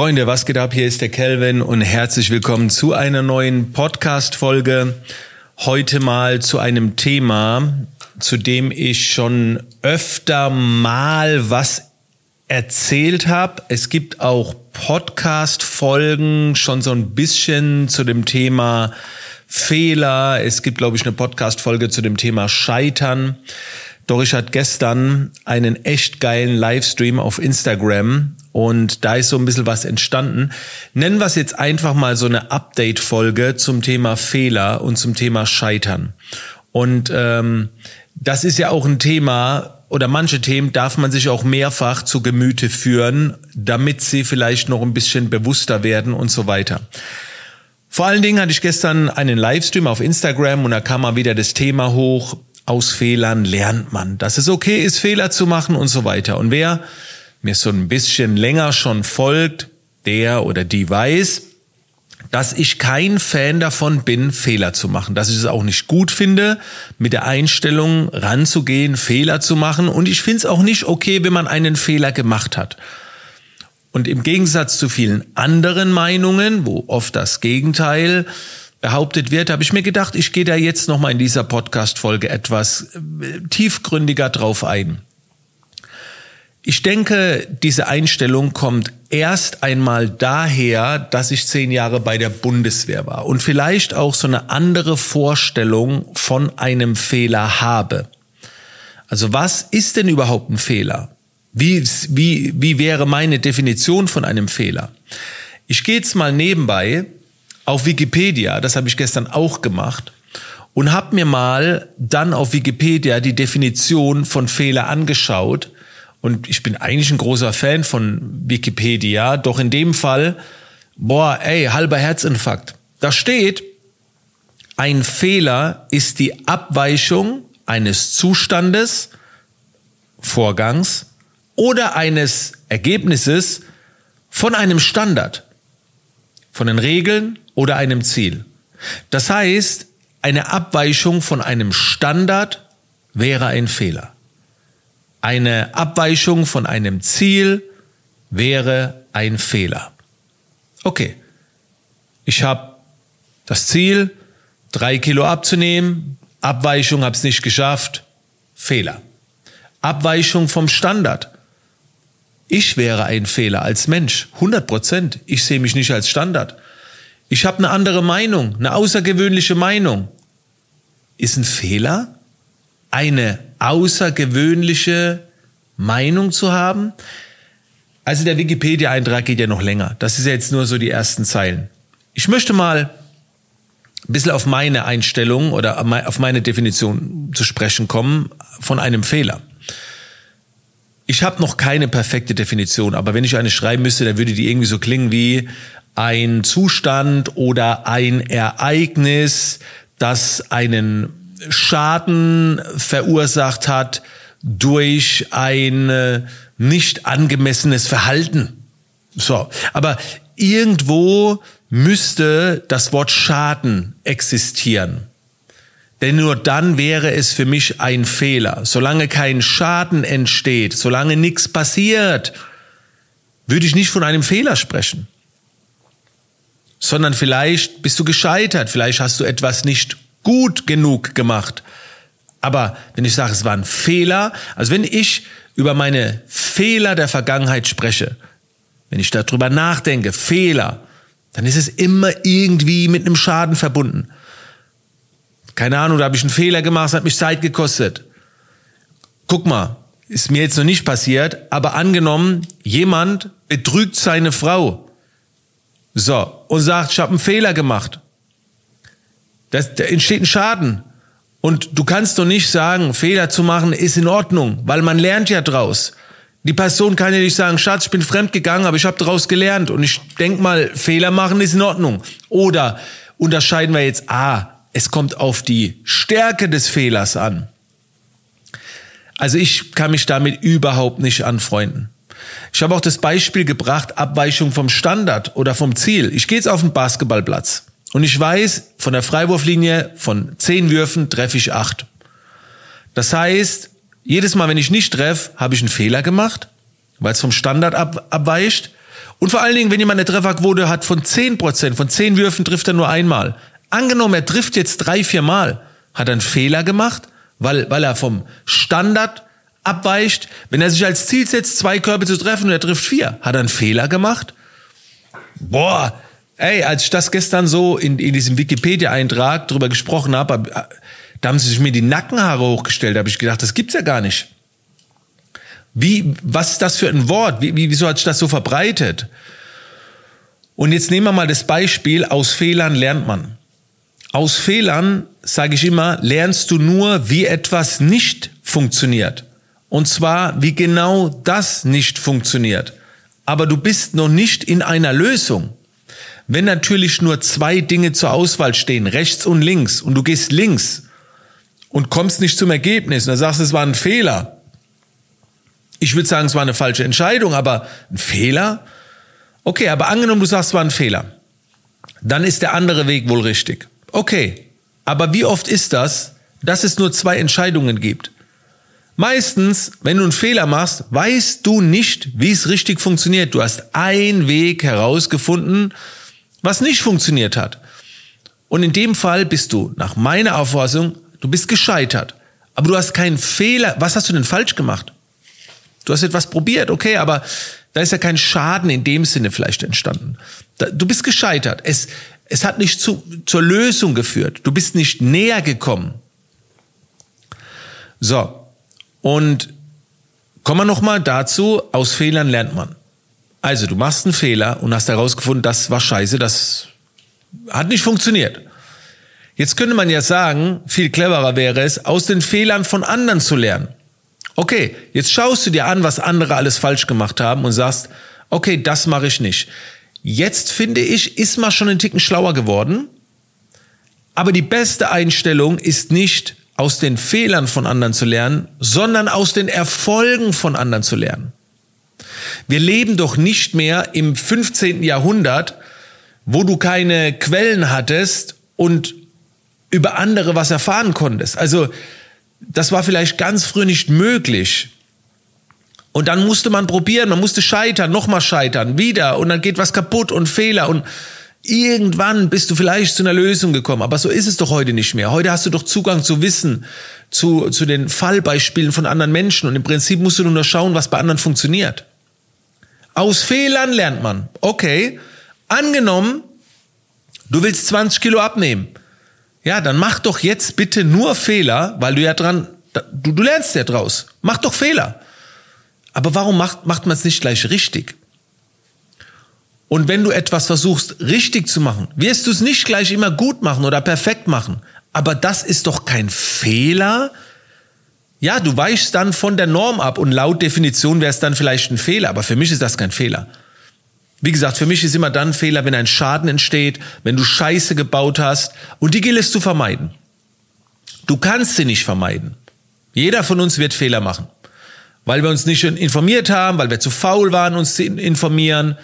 Freunde, was geht ab? Hier ist der Kelvin und herzlich willkommen zu einer neuen Podcast-Folge. Heute mal zu einem Thema, zu dem ich schon öfter mal was erzählt habe. Es gibt auch Podcast-Folgen schon so ein bisschen zu dem Thema Fehler. Es gibt, glaube ich, eine Podcast-Folge zu dem Thema Scheitern. Doch ich hatte gestern einen echt geilen Livestream auf Instagram und da ist so ein bisschen was entstanden. Nennen wir es jetzt einfach mal so eine Update-Folge zum Thema Fehler und zum Thema Scheitern. Und ähm, das ist ja auch ein Thema, oder manche Themen darf man sich auch mehrfach zu Gemüte führen, damit sie vielleicht noch ein bisschen bewusster werden und so weiter. Vor allen Dingen hatte ich gestern einen Livestream auf Instagram und da kam mal wieder das Thema hoch, aus Fehlern lernt man, dass es okay ist, Fehler zu machen und so weiter. Und wer mir so ein bisschen länger schon folgt, der oder die weiß, dass ich kein Fan davon bin, Fehler zu machen, dass ich es auch nicht gut finde, mit der Einstellung ranzugehen, Fehler zu machen und ich finde es auch nicht okay, wenn man einen Fehler gemacht hat. Und im Gegensatz zu vielen anderen Meinungen, wo oft das Gegenteil behauptet wird, habe ich mir gedacht, ich gehe da jetzt nochmal in dieser Podcast-Folge etwas äh, tiefgründiger drauf ein. Ich denke, diese Einstellung kommt erst einmal daher, dass ich zehn Jahre bei der Bundeswehr war und vielleicht auch so eine andere Vorstellung von einem Fehler habe. Also was ist denn überhaupt ein Fehler? Wie, wie, wie wäre meine Definition von einem Fehler? Ich gehe jetzt mal nebenbei auf Wikipedia, das habe ich gestern auch gemacht, und habe mir mal dann auf Wikipedia die Definition von Fehler angeschaut und ich bin eigentlich ein großer Fan von Wikipedia, doch in dem Fall, boah, ey, halber Herzinfarkt. Da steht, ein Fehler ist die Abweichung eines Zustandes, Vorgangs oder eines Ergebnisses von einem Standard, von den Regeln oder einem Ziel. Das heißt, eine Abweichung von einem Standard wäre ein Fehler. Eine Abweichung von einem Ziel wäre ein Fehler. Okay, ich habe das Ziel, drei Kilo abzunehmen, Abweichung habe es nicht geschafft, Fehler. Abweichung vom Standard. Ich wäre ein Fehler als Mensch, 100 Prozent. Ich sehe mich nicht als Standard. Ich habe eine andere Meinung, eine außergewöhnliche Meinung. Ist ein Fehler? Eine außergewöhnliche Meinung zu haben. Also der Wikipedia-Eintrag geht ja noch länger. Das ist ja jetzt nur so die ersten Zeilen. Ich möchte mal ein bisschen auf meine Einstellung oder auf meine Definition zu sprechen kommen von einem Fehler. Ich habe noch keine perfekte Definition, aber wenn ich eine schreiben müsste, dann würde die irgendwie so klingen wie ein Zustand oder ein Ereignis, das einen Schaden verursacht hat durch ein äh, nicht angemessenes Verhalten. So, aber irgendwo müsste das Wort Schaden existieren. Denn nur dann wäre es für mich ein Fehler. Solange kein Schaden entsteht, solange nichts passiert, würde ich nicht von einem Fehler sprechen. Sondern vielleicht bist du gescheitert, vielleicht hast du etwas nicht gut genug gemacht. Aber wenn ich sage, es war ein Fehler, also wenn ich über meine Fehler der Vergangenheit spreche, wenn ich darüber nachdenke, Fehler, dann ist es immer irgendwie mit einem Schaden verbunden. Keine Ahnung, da habe ich einen Fehler gemacht, es hat mich Zeit gekostet. Guck mal, ist mir jetzt noch nicht passiert, aber angenommen, jemand betrügt seine Frau. So, und sagt, ich habe einen Fehler gemacht. Das, da entsteht ein Schaden. Und du kannst doch nicht sagen, Fehler zu machen ist in Ordnung, weil man lernt ja draus. Die Person kann ja nicht sagen, Schatz, ich bin fremd gegangen, aber ich habe daraus gelernt und ich denk mal, Fehler machen ist in Ordnung. Oder unterscheiden wir jetzt, ah, es kommt auf die Stärke des Fehlers an. Also ich kann mich damit überhaupt nicht anfreunden. Ich habe auch das Beispiel gebracht, Abweichung vom Standard oder vom Ziel. Ich gehe jetzt auf den Basketballplatz. Und ich weiß, von der Freiwurflinie von zehn Würfen treffe ich acht. Das heißt, jedes Mal, wenn ich nicht treffe, habe ich einen Fehler gemacht, weil es vom Standard ab, abweicht. Und vor allen Dingen, wenn jemand eine Trefferquote hat von 10%, von 10 Würfen trifft er nur einmal. Angenommen, er trifft jetzt drei, vier Mal. Hat er einen Fehler gemacht, weil, weil er vom Standard abweicht? Wenn er sich als Ziel setzt, zwei Körbe zu treffen und er trifft vier, hat er einen Fehler gemacht? Boah, ey, als ich das gestern so in, in diesem Wikipedia-Eintrag drüber gesprochen habe, da haben sie sich mir die Nackenhaare hochgestellt, da habe ich gedacht, das gibt's ja gar nicht. Wie, was ist das für ein Wort? Wie, wie, wieso hat sich das so verbreitet? Und jetzt nehmen wir mal das Beispiel, aus Fehlern lernt man. Aus Fehlern, sage ich immer, lernst du nur, wie etwas nicht funktioniert. Und zwar, wie genau das nicht funktioniert. Aber du bist noch nicht in einer Lösung. Wenn natürlich nur zwei Dinge zur Auswahl stehen, rechts und links, und du gehst links und kommst nicht zum Ergebnis, und dann sagst du, es war ein Fehler, ich würde sagen, es war eine falsche Entscheidung, aber ein Fehler? Okay, aber angenommen, du sagst, es war ein Fehler. Dann ist der andere Weg wohl richtig. Okay, aber wie oft ist das, dass es nur zwei Entscheidungen gibt? Meistens, wenn du einen Fehler machst, weißt du nicht, wie es richtig funktioniert. Du hast einen Weg herausgefunden, was nicht funktioniert hat. Und in dem Fall bist du, nach meiner Auffassung, du bist gescheitert. Aber du hast keinen Fehler. Was hast du denn falsch gemacht? Du hast etwas probiert, okay, aber da ist ja kein Schaden in dem Sinne vielleicht entstanden. Du bist gescheitert. Es, es hat nicht zu, zur Lösung geführt. Du bist nicht näher gekommen. So. Und kommen wir nochmal dazu, aus Fehlern lernt man. Also, du machst einen Fehler und hast herausgefunden, das war scheiße, das hat nicht funktioniert. Jetzt könnte man ja sagen, viel cleverer wäre es, aus den Fehlern von anderen zu lernen. Okay, jetzt schaust du dir an, was andere alles falsch gemacht haben und sagst, okay, das mache ich nicht. Jetzt finde ich, ist man schon einen Ticken schlauer geworden. Aber die beste Einstellung ist nicht aus den Fehlern von anderen zu lernen, sondern aus den Erfolgen von anderen zu lernen. Wir leben doch nicht mehr im 15. Jahrhundert, wo du keine Quellen hattest und über andere was erfahren konntest. Also das war vielleicht ganz früh nicht möglich. Und dann musste man probieren, man musste scheitern, nochmal scheitern, wieder und dann geht was kaputt und Fehler und irgendwann bist du vielleicht zu einer Lösung gekommen. Aber so ist es doch heute nicht mehr. Heute hast du doch Zugang zu Wissen, zu, zu den Fallbeispielen von anderen Menschen und im Prinzip musst du nur schauen, was bei anderen funktioniert. Aus Fehlern lernt man. Okay, angenommen, du willst 20 Kilo abnehmen. Ja, dann mach doch jetzt bitte nur Fehler, weil du ja dran, du, du lernst ja draus. Mach doch Fehler. Aber warum macht, macht man es nicht gleich richtig? Und wenn du etwas versuchst richtig zu machen, wirst du es nicht gleich immer gut machen oder perfekt machen. Aber das ist doch kein Fehler. Ja, du weichst dann von der Norm ab und laut Definition wäre es dann vielleicht ein Fehler, aber für mich ist das kein Fehler. Wie gesagt, für mich ist immer dann Fehler, wenn ein Schaden entsteht, wenn du Scheiße gebaut hast und die gilt es zu vermeiden. Du kannst sie nicht vermeiden. Jeder von uns wird Fehler machen, weil wir uns nicht informiert haben, weil wir zu faul waren, uns zu informieren.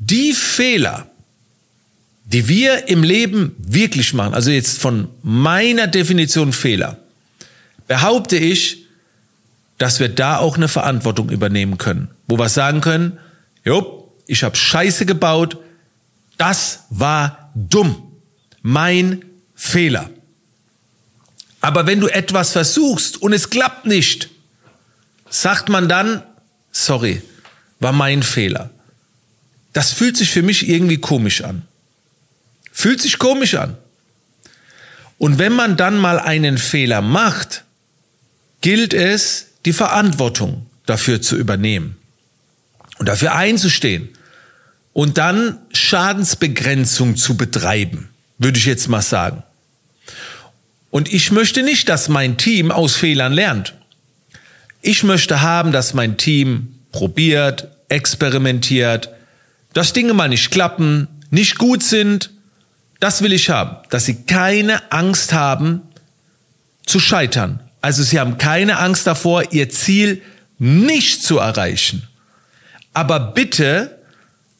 Die Fehler, die wir im Leben wirklich machen, also jetzt von meiner Definition Fehler, behaupte ich, dass wir da auch eine Verantwortung übernehmen können, wo wir sagen können, jo, ich habe Scheiße gebaut, das war dumm, mein Fehler. Aber wenn du etwas versuchst und es klappt nicht, sagt man dann, sorry, war mein Fehler. Das fühlt sich für mich irgendwie komisch an. Fühlt sich komisch an. Und wenn man dann mal einen Fehler macht, gilt es, die Verantwortung dafür zu übernehmen und dafür einzustehen und dann Schadensbegrenzung zu betreiben, würde ich jetzt mal sagen. Und ich möchte nicht, dass mein Team aus Fehlern lernt. Ich möchte haben, dass mein Team probiert, experimentiert, dass Dinge mal nicht klappen, nicht gut sind. Das will ich haben, dass sie keine Angst haben zu scheitern. Also sie haben keine Angst davor, ihr Ziel nicht zu erreichen. Aber bitte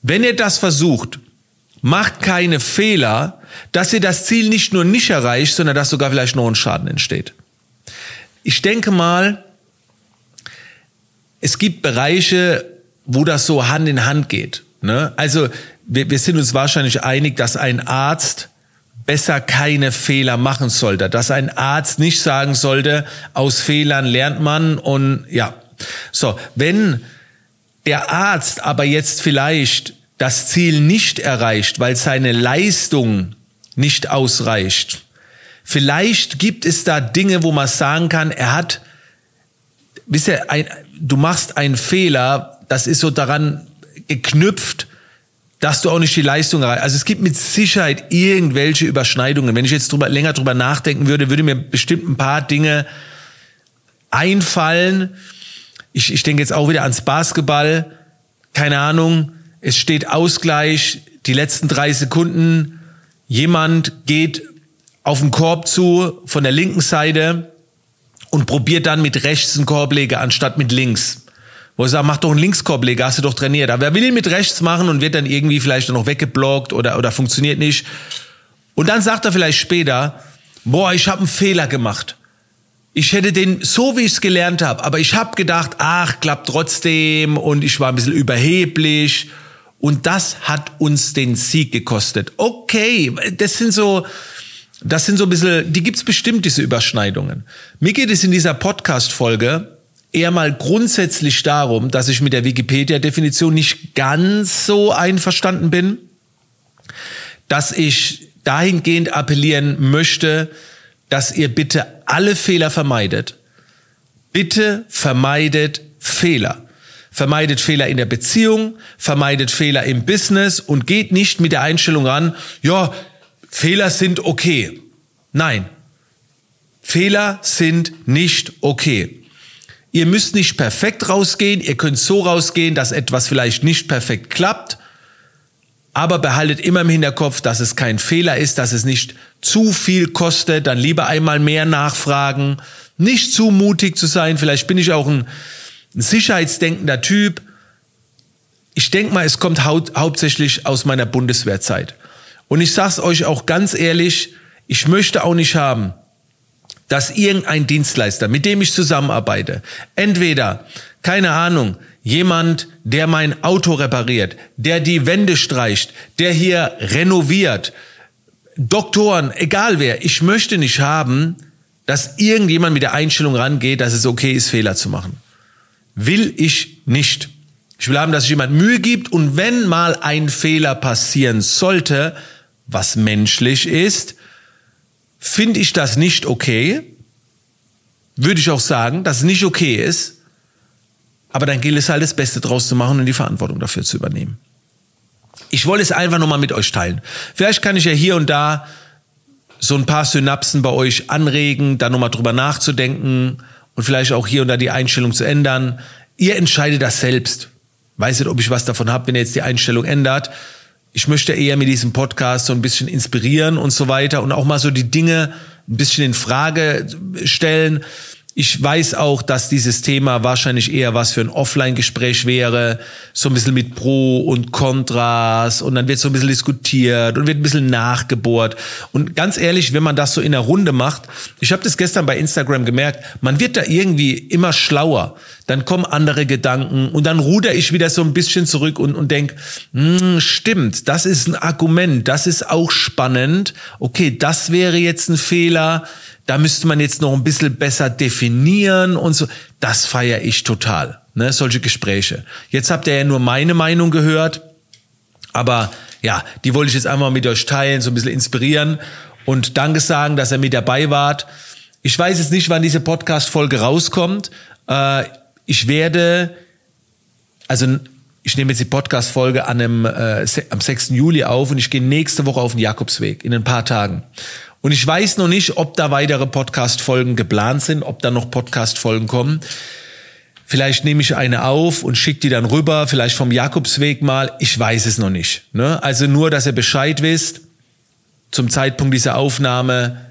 wenn ihr das versucht, macht keine Fehler, dass ihr das Ziel nicht nur nicht erreicht, sondern dass sogar vielleicht noch ein Schaden entsteht. Ich denke mal, es gibt Bereiche, wo das so Hand in Hand geht. Ne? Also wir, wir sind uns wahrscheinlich einig, dass ein Arzt besser keine Fehler machen sollte, dass ein Arzt nicht sagen sollte, aus Fehlern lernt man und ja. So, wenn der Arzt aber jetzt vielleicht das Ziel nicht erreicht, weil seine Leistung nicht ausreicht, vielleicht gibt es da Dinge, wo man sagen kann, er hat, wisst ihr, ein, du machst einen Fehler, das ist so daran geknüpft, dass du auch nicht die Leistung erreichst. Also es gibt mit Sicherheit irgendwelche Überschneidungen. Wenn ich jetzt drüber, länger drüber nachdenken würde, würde mir bestimmt ein paar Dinge einfallen. Ich, ich denke jetzt auch wieder ans Basketball. Keine Ahnung. Es steht Ausgleich. Die letzten drei Sekunden. Jemand geht auf den Korb zu von der linken Seite und probiert dann mit rechts einen Korbleger anstatt mit links. Wo ich sage, mach doch einen Linkskorbleger, hast du doch trainiert. Aber wer will ihn mit rechts machen und wird dann irgendwie vielleicht noch weggeblockt oder, oder funktioniert nicht. Und dann sagt er vielleicht später, boah, ich habe einen Fehler gemacht. Ich hätte den so, wie ich es gelernt habe, aber ich habe gedacht, ach, klappt trotzdem und ich war ein bisschen überheblich. Und das hat uns den Sieg gekostet. Okay, das sind so, das sind so ein bisschen, die gibt's bestimmt, diese Überschneidungen. Mir geht es in dieser Podcast-Folge eher mal grundsätzlich darum, dass ich mit der Wikipedia-Definition nicht ganz so einverstanden bin, dass ich dahingehend appellieren möchte, dass ihr bitte alle Fehler vermeidet. Bitte vermeidet Fehler. Vermeidet Fehler in der Beziehung, vermeidet Fehler im Business und geht nicht mit der Einstellung ran, ja, Fehler sind okay. Nein, Fehler sind nicht okay. Ihr müsst nicht perfekt rausgehen, ihr könnt so rausgehen, dass etwas vielleicht nicht perfekt klappt, aber behaltet immer im Hinterkopf, dass es kein Fehler ist, dass es nicht zu viel kostet, dann lieber einmal mehr nachfragen, nicht zu mutig zu sein, vielleicht bin ich auch ein, ein sicherheitsdenkender Typ. Ich denke mal, es kommt hau hauptsächlich aus meiner Bundeswehrzeit. Und ich sage es euch auch ganz ehrlich, ich möchte auch nicht haben, dass irgendein Dienstleister, mit dem ich zusammenarbeite, entweder, keine Ahnung, jemand, der mein Auto repariert, der die Wände streicht, der hier renoviert, Doktoren, egal wer, ich möchte nicht haben, dass irgendjemand mit der Einstellung rangeht, dass es okay ist, Fehler zu machen. Will ich nicht. Ich will haben, dass sich jemand Mühe gibt und wenn mal ein Fehler passieren sollte, was menschlich ist, finde ich das nicht okay. Würde ich auch sagen, dass es nicht okay ist. Aber dann gilt es halt, das Beste draus zu machen und die Verantwortung dafür zu übernehmen. Ich wollte es einfach nochmal mit euch teilen. Vielleicht kann ich ja hier und da so ein paar Synapsen bei euch anregen, da nochmal drüber nachzudenken und vielleicht auch hier und da die Einstellung zu ändern. Ihr entscheidet das selbst. Weiß nicht, ob ich was davon habe, wenn ihr jetzt die Einstellung ändert ich möchte eher mit diesem Podcast so ein bisschen inspirieren und so weiter und auch mal so die Dinge ein bisschen in Frage stellen. Ich weiß auch, dass dieses Thema wahrscheinlich eher was für ein Offline-Gespräch wäre, so ein bisschen mit Pro und Kontras und dann wird so ein bisschen diskutiert und wird ein bisschen nachgebohrt. Und ganz ehrlich, wenn man das so in der Runde macht, ich habe das gestern bei Instagram gemerkt, man wird da irgendwie immer schlauer. Dann kommen andere Gedanken und dann ruder ich wieder so ein bisschen zurück und, und denk, hm, stimmt, das ist ein Argument, das ist auch spannend. Okay, das wäre jetzt ein Fehler da müsste man jetzt noch ein bisschen besser definieren und so. Das feiere ich total, ne, solche Gespräche. Jetzt habt ihr ja nur meine Meinung gehört, aber ja, die wollte ich jetzt einmal mit euch teilen, so ein bisschen inspirieren und Danke sagen, dass ihr mit dabei wart. Ich weiß jetzt nicht, wann diese Podcast-Folge rauskommt. Äh, ich werde, also ich nehme jetzt die Podcast-Folge an einem, äh, am 6. Juli auf und ich gehe nächste Woche auf den Jakobsweg in ein paar Tagen. Und ich weiß noch nicht, ob da weitere Podcast-Folgen geplant sind, ob da noch Podcast-Folgen kommen. Vielleicht nehme ich eine auf und schicke die dann rüber, vielleicht vom Jakobsweg mal. Ich weiß es noch nicht. Ne? Also nur, dass ihr Bescheid wisst, zum Zeitpunkt dieser Aufnahme,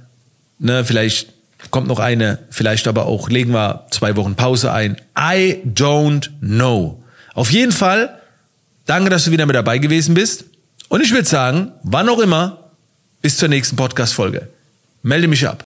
ne, vielleicht kommt noch eine, vielleicht aber auch, legen wir zwei Wochen Pause ein. I don't know. Auf jeden Fall, danke, dass du wieder mit dabei gewesen bist. Und ich würde sagen, wann auch immer, bis zur nächsten Podcast-Folge. Melde mich ab.